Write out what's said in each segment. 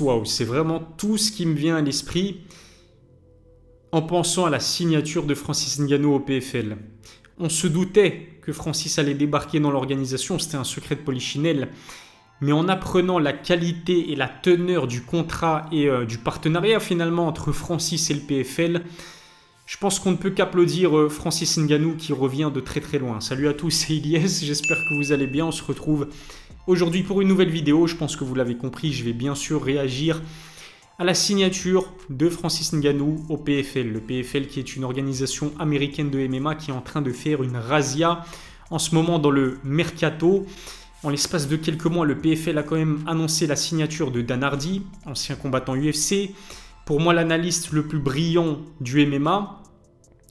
waouh. C'est vraiment tout ce qui me vient à l'esprit en pensant à la signature de Francis Ngannou au PFL. On se doutait que Francis allait débarquer dans l'organisation, c'était un secret de polichinelle. Mais en apprenant la qualité et la teneur du contrat et euh, du partenariat finalement entre Francis et le PFL, je pense qu'on ne peut qu'applaudir euh, Francis Ngannou qui revient de très très loin. Salut à tous, c'est Ilyes, j'espère que vous allez bien. On se retrouve aujourd'hui pour une nouvelle vidéo. Je pense que vous l'avez compris, je vais bien sûr réagir à la signature de Francis Ngannou au PFL. Le PFL qui est une organisation américaine de MMA qui est en train de faire une razzia en ce moment dans le mercato. En l'espace de quelques mois, le PFL a quand même annoncé la signature de Dan Hardy, ancien combattant UFC. Pour moi, l'analyste le plus brillant du MMA.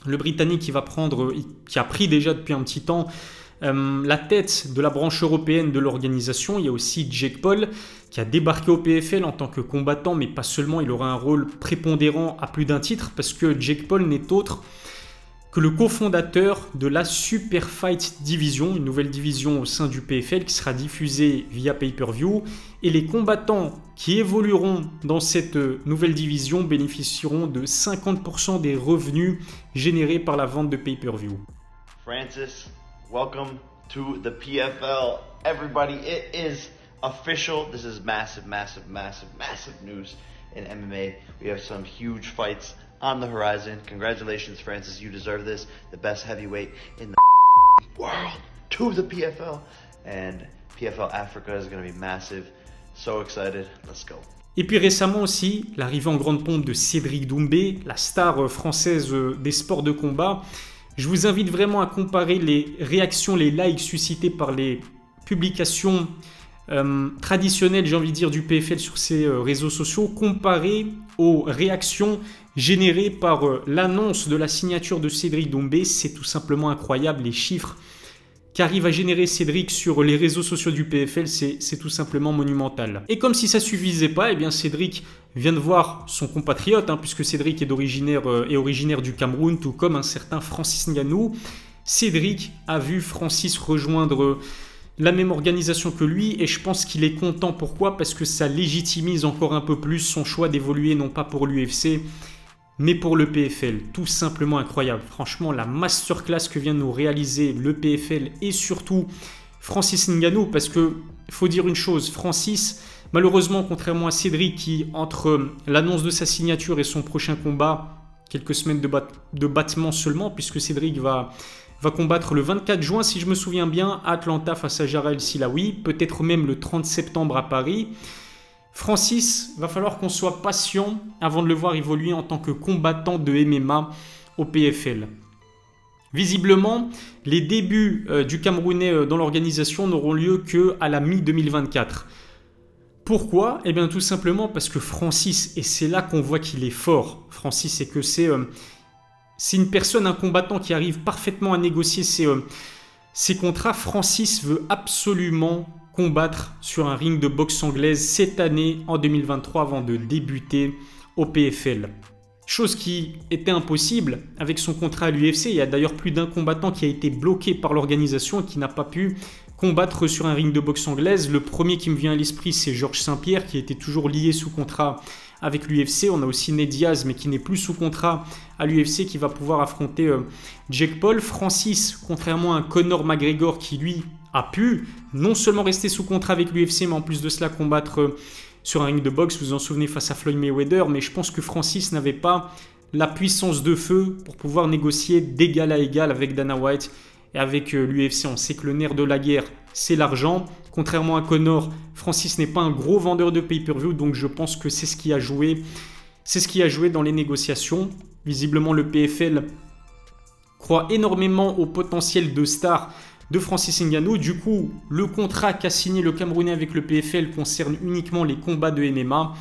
Le Britannique qui va prendre, qui a pris déjà depuis un petit temps euh, la tête de la branche européenne de l'organisation. Il y a aussi Jake Paul qui a débarqué au PFL en tant que combattant, mais pas seulement, il aura un rôle prépondérant à plus d'un titre parce que Jake Paul n'est autre que le cofondateur de la Super Fight Division, une nouvelle division au sein du PFL qui sera diffusée via pay-per-view. Et les combattants qui évolueront dans cette nouvelle division bénéficieront de 50% des revenus générés par la vente de pay-per-view. Francis, welcome to the PFL. Everybody, it is official. This is massive, massive, massive, massive news in MMA. We have some huge fights on the horizon. Congratulations, Francis. You deserve this. The best heavyweight in the world to the PFL. And PFL Africa is going to be massive. So excited. Let's go. Et puis récemment aussi, l'arrivée en grande pompe de Cédric Doumbé, la star euh, française euh, des sports de combat. Je vous invite vraiment à comparer les réactions, les likes suscités par les publications euh, traditionnelles, j'ai envie de dire, du PFL sur ses réseaux sociaux, comparé aux réactions généré par euh, l'annonce de la signature de Cédric Dombé. C'est tout simplement incroyable les chiffres qu'arrive à générer Cédric sur les réseaux sociaux du PFL, c'est tout simplement monumental. Et comme si ça suffisait pas, eh bien Cédric vient de voir son compatriote, hein, puisque Cédric est originaire, euh, du Cameroun, tout comme un certain Francis Nganou. Cédric a vu Francis rejoindre la même organisation que lui et je pense qu'il est content. Pourquoi? Parce que ça légitimise encore un peu plus son choix d'évoluer non pas pour l'UFC mais pour le PFL. Tout simplement incroyable. Franchement, la masterclass que vient de nous réaliser le PFL et surtout Francis Ngannou, parce que faut dire une chose, Francis, malheureusement, contrairement à Cédric qui, entre l'annonce de sa signature et son prochain combat, quelques semaines de, de battement seulement, puisque Cédric va, va combattre le 24 juin, si je me souviens bien, Atlanta face à Jarel Silawi, peut-être même le 30 septembre à Paris. Francis, va falloir qu'on soit patient avant de le voir évoluer en tant que combattant de MMA au PFL. Visiblement, les débuts euh, du Camerounais euh, dans l'organisation n'auront lieu que à la mi-2024. Pourquoi? Eh bien tout simplement parce que Francis, et c'est là qu'on voit qu'il est fort, Francis, c'est que c'est euh, une personne, un combattant qui arrive parfaitement à négocier ses contrats. Francis veut absolument combattre sur un ring de boxe anglaise cette année en 2023 avant de débuter au PFL. Chose qui était impossible avec son contrat à l'UFC. Il y a d'ailleurs plus d'un combattant qui a été bloqué par l'organisation et qui n'a pas pu combattre sur un ring de boxe anglaise. Le premier qui me vient à l'esprit, c'est Georges Saint-Pierre qui était toujours lié sous contrat avec l'UFC. On a aussi Ned Diaz, mais qui n'est plus sous contrat à l'UFC, qui va pouvoir affronter euh, Jake Paul. Francis, contrairement à Conor McGregor, qui lui a pu non seulement rester sous contrat avec l'UFC, mais en plus de cela combattre euh, sur un ring de boxe. Vous vous en souvenez face à Floyd Mayweather, mais je pense que Francis n'avait pas la puissance de feu pour pouvoir négocier d'égal à égal avec Dana White et avec euh, l'UFC. On sait que le nerf de la guerre, c'est l'argent. Contrairement à Connor, Francis n'est pas un gros vendeur de pay-per-view, donc je pense que c'est ce qui a joué. C'est ce qui a joué dans les négociations. Visiblement, le PFL croit énormément au potentiel de star de Francis Ngannou. Du coup, le contrat qu'a signé le Camerounais avec le PFL concerne uniquement les combats de MMA.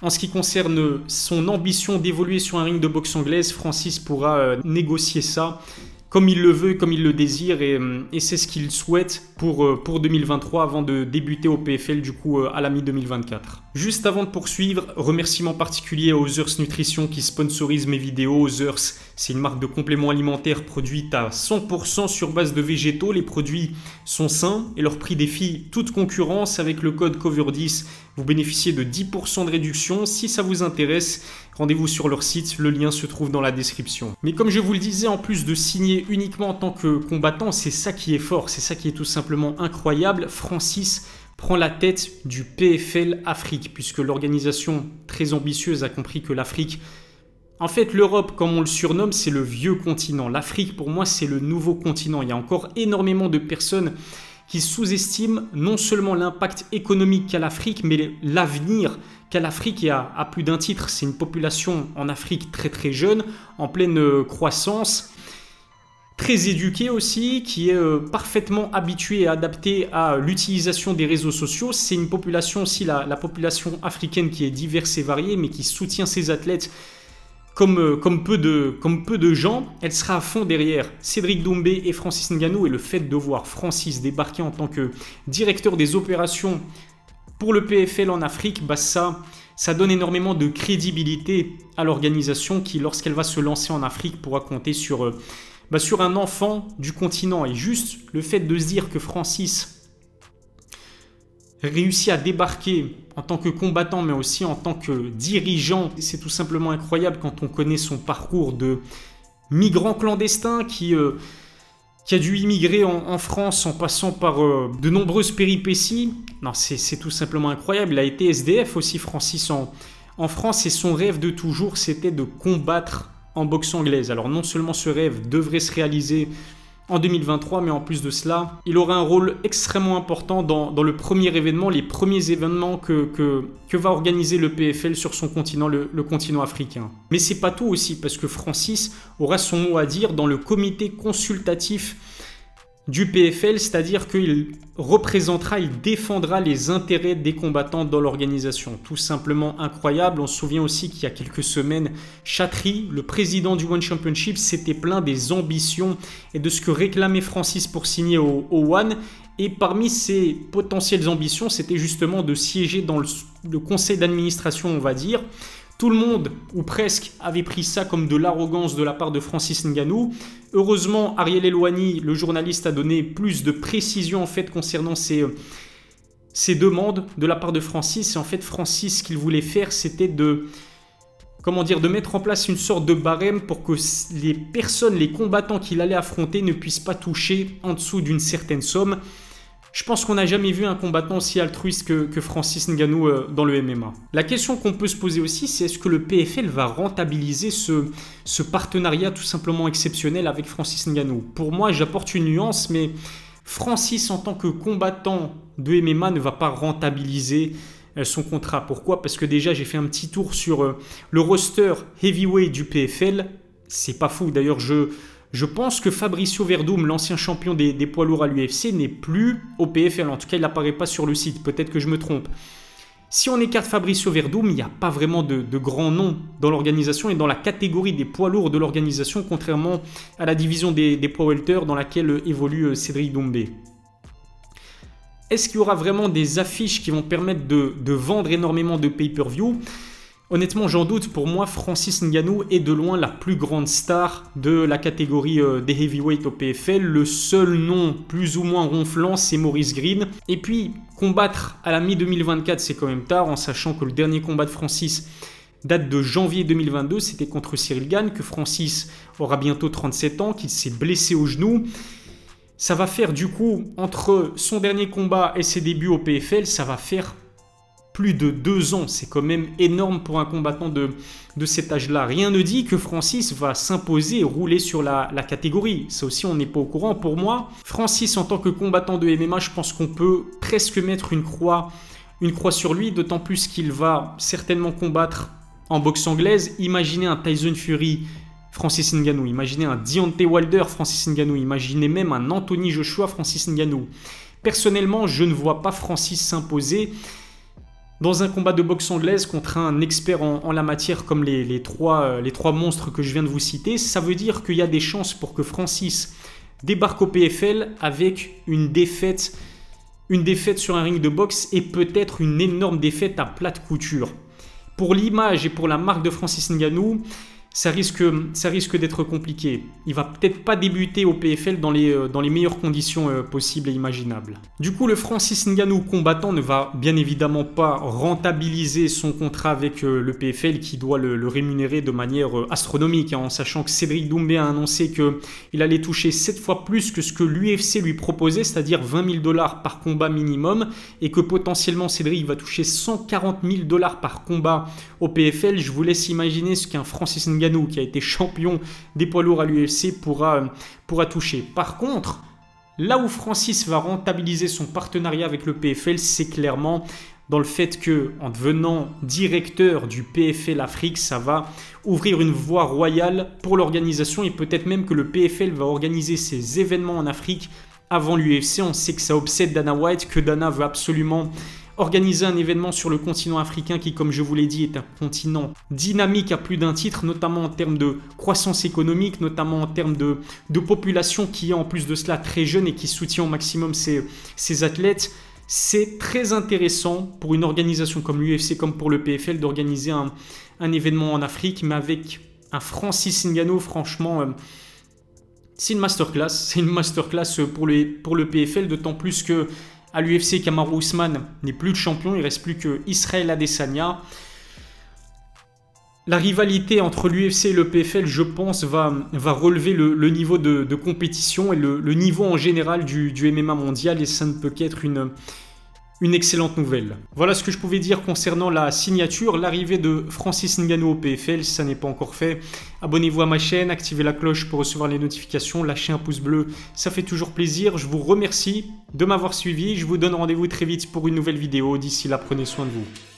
En ce qui concerne son ambition d'évoluer sur un ring de boxe anglaise, Francis pourra euh, négocier ça comme il le veut, comme il le désire, et, euh, c'est ce qu'il souhaite pour, euh, pour 2023 avant de débuter au PFL du coup euh, à la mi-2024. Juste avant de poursuivre, remerciement particulier à Others Nutrition qui sponsorise mes vidéos. Others, c'est une marque de compléments alimentaires produite à 100% sur base de végétaux. Les produits sont sains et leur prix défie toute concurrence avec le code COVER10 Vous bénéficiez de 10% de réduction. Si ça vous intéresse, rendez-vous sur leur site, le lien se trouve dans la description. Mais comme je vous le disais, en plus de signer uniquement en tant que combattant, c'est ça qui est fort, c'est ça qui est tout simplement incroyable. Francis prend la tête du PFL Afrique, puisque l'organisation très ambitieuse a compris que l'Afrique en fait, l'Europe, comme on le surnomme, c'est le vieux continent. L'Afrique, pour moi, c'est le nouveau continent. Il y a encore énormément de personnes qui sous-estiment non seulement l'impact économique qu'a l'Afrique, mais l'avenir qu'a l'Afrique. Et à, plus d'un titre, c'est une population en Afrique très très jeune, en pleine euh, croissance, très éduquée aussi, qui est euh, parfaitement habituée et adaptée à l'utilisation des réseaux sociaux. C'est une population aussi, la population africaine, qui est diverse et variée, mais qui soutient ses athlètes euh, comme, peu de, gens, elle sera à fond derrière Cédric Doumbé et Francis Ngannou. Et le fait de voir Francis débarquer en tant que directeur des opérations pour le PFL en Afrique, bah ça, ça donne énormément de crédibilité à l'organisation qui, lorsqu'elle va se lancer en Afrique, pourra compter sur, euh, bah sur un enfant du continent. Et juste le fait de se dire que Francis réussi à débarquer en tant que combattant, mais aussi en tant que dirigeant. C'est tout simplement incroyable quand on connaît son parcours de migrant clandestin qui, euh, a dû immigrer en, France en passant par euh, de nombreuses péripéties. Non, c'est tout simplement incroyable. Il a été SDF aussi, Francis, en, en France, et son rêve de toujours, c'était de combattre en boxe anglaise. Alors non seulement ce rêve devrait se réaliser en 2023, mais en plus de cela, il aura un rôle extrêmement important dans, le premier événement, les premiers événements que, va organiser le PFL sur son continent, le, le continent africain. Mais c'est pas tout aussi, parce que Francis aura son mot à dire dans le comité consultatif du PFL, c'est-à-dire qu'il représentera, il défendra les intérêts des combattants dans l'organisation. Tout simplement incroyable. On se souvient aussi qu'il y a quelques semaines, Chatry, le président du One Championship, s'était plaint des ambitions et de ce que réclamait Francis pour signer au, One. Et parmi ses potentielles ambitions, c'était justement de siéger dans le conseil d'administration, on va dire. Tout le monde, ou presque, avait pris ça comme de l'arrogance de la part de Francis Ngannou. Heureusement, Ariel Elouani, le journaliste, a donné plus de précision en fait concernant ces, ces demandes de la part de Francis. Et en fait, Francis, ce qu'il voulait faire, c'était de comment dire, de mettre en place une sorte de barème pour que les personnes, les combattants qu'il allait affronter ne puissent pas toucher en dessous d'une certaine somme. Je pense qu'on n'a jamais vu un combattant aussi altruiste que, Francis Ngannou euh, dans le MMA. La question qu'on peut se poser aussi, c'est est-ce que le PFL va rentabiliser ce, ce partenariat tout simplement exceptionnel avec Francis Ngannou? Pour moi, j'apporte une nuance, mais Francis en tant que combattant de MMA ne va pas rentabiliser euh, son contrat. Pourquoi? Parce que déjà j'ai fait un petit tour sur euh, le roster heavyweight du PFL. C'est pas fou. D'ailleurs, je, je pense que Fabricio Verdum, l'ancien champion des, poids lourds à l'UFC, n'est plus au PFL. En tout cas, il n'apparaît pas sur le site. Peut-être que je me trompe. Si on écarte Fabricio Verdum, il n'y a pas vraiment de, grands noms dans l'organisation et dans la catégorie des poids lourds de l'organisation, contrairement à la division des, poids welter dans laquelle évolue euh, Cédric Doumbé. Est-ce qu'il y aura vraiment des affiches qui vont permettre de, de vendre énormément de pay-per-view? Honnêtement, j'en doute. Pour moi, Francis Ngannou est de loin la plus grande star de la catégorie euh, des heavyweight au PFL. Le seul nom plus ou moins ronflant, c'est Maurice Green. Et puis, combattre à la mi-2024, c'est quand même tard, en sachant que le dernier combat de Francis date de janvier 2022, c'était contre Cyril Gann, que Francis aura bientôt 37 ans, qu'il s'est blessé au genou. Ça va faire du coup, entre son dernier combat et ses débuts au PFL, ça va faire plus de deux ans. C'est quand même énorme pour un combattant de, de cet âge-là. Rien ne dit que Francis va s'imposer et rouler sur la, catégorie. Ça aussi, on n'est pas au courant. Pour moi, Francis, en tant que combattant de MMA, je pense qu'on peut presque mettre une croix, une croix sur lui, d'autant plus qu'il va certainement combattre en boxe anglaise. Imaginez un Tyson Fury. Francis Ngannou, imaginez un Deontay Wilder, Francis Ngannou, imaginez même un Anthony Joshua, Francis Ngannou. Personnellement, je ne vois pas Francis s'imposer dans un combat de boxe anglaise contre un expert en, la matière comme les, trois, euh, les trois monstres que je viens de vous citer, ça veut dire qu'il y a des chances pour que Francis débarque au PFL avec une défaite, une défaite sur un ring de boxe et peut-être une énorme défaite à plate couture. Pour l'image et pour la marque de Francis Ngannou, ça risque, d'être compliqué. Il va peut-être pas débuter au PFL dans les, euh, dans les meilleures conditions euh, possibles et imaginables. Du coup, le Francis Ngannou combattant ne va bien évidemment pas rentabiliser son contrat avec euh, le PFL qui doit le, rémunérer de manière astronomique, hein, en sachant que Cédric Doumbé a annoncé qu'il allait toucher 7 fois plus que ce que l'UFC lui proposait, c'est-à-dire 20 000 dollars par combat minimum, et que potentiellement Cédric va toucher 140 000 dollars par combat au PFL. Je vous laisse imaginer ce qu'un Francis Ngannou qui a été champion des poids lourds à l'UFC, pourra, pourra toucher. Par contre, là où Francis va rentabiliser son partenariat avec le PFL, c'est clairement dans le fait que en devenant directeur du PFL Afrique, ça va ouvrir une voie royale pour l'organisation et peut-être même que le PFL va organiser ses événements en Afrique avant l'UFC. On sait que ça obsède Dana White, que Dana veut absolument organiser un événement sur le continent africain qui, comme je vous l'ai dit, est un continent dynamique à plus d'un titre, notamment en termes de croissance économique, notamment en termes de, population qui est en plus de cela très jeune et qui soutient au maximum ses, athlètes. C'est très intéressant pour une organisation comme l'UFC, comme pour le PFL, d'organiser un, événement en Afrique, mais avec un Francis Ngannou, franchement, euh, c'est une masterclass. C'est une masterclass pour le, pour le PFL, d'autant plus que à l'UFC, Kamaru Usman n'est plus le champion, il reste plus que Israël Adesanya. La rivalité entre l'UFC et le PFL, je pense, va, va relever le, niveau de, compétition et le, niveau en général du, du MMA mondial et ça ne peut qu'être une, une excellente nouvelle. Voilà ce que je pouvais dire concernant la signature, l'arrivée de Francis Ngannou au PFL, si ça n'est pas encore fait. Abonnez-vous à ma chaîne, activez la cloche pour recevoir les notifications, lâchez un pouce bleu, ça fait toujours plaisir. Je vous remercie de m'avoir suivi, je vous donne rendez-vous très vite pour une nouvelle vidéo. D'ici là, prenez soin de vous.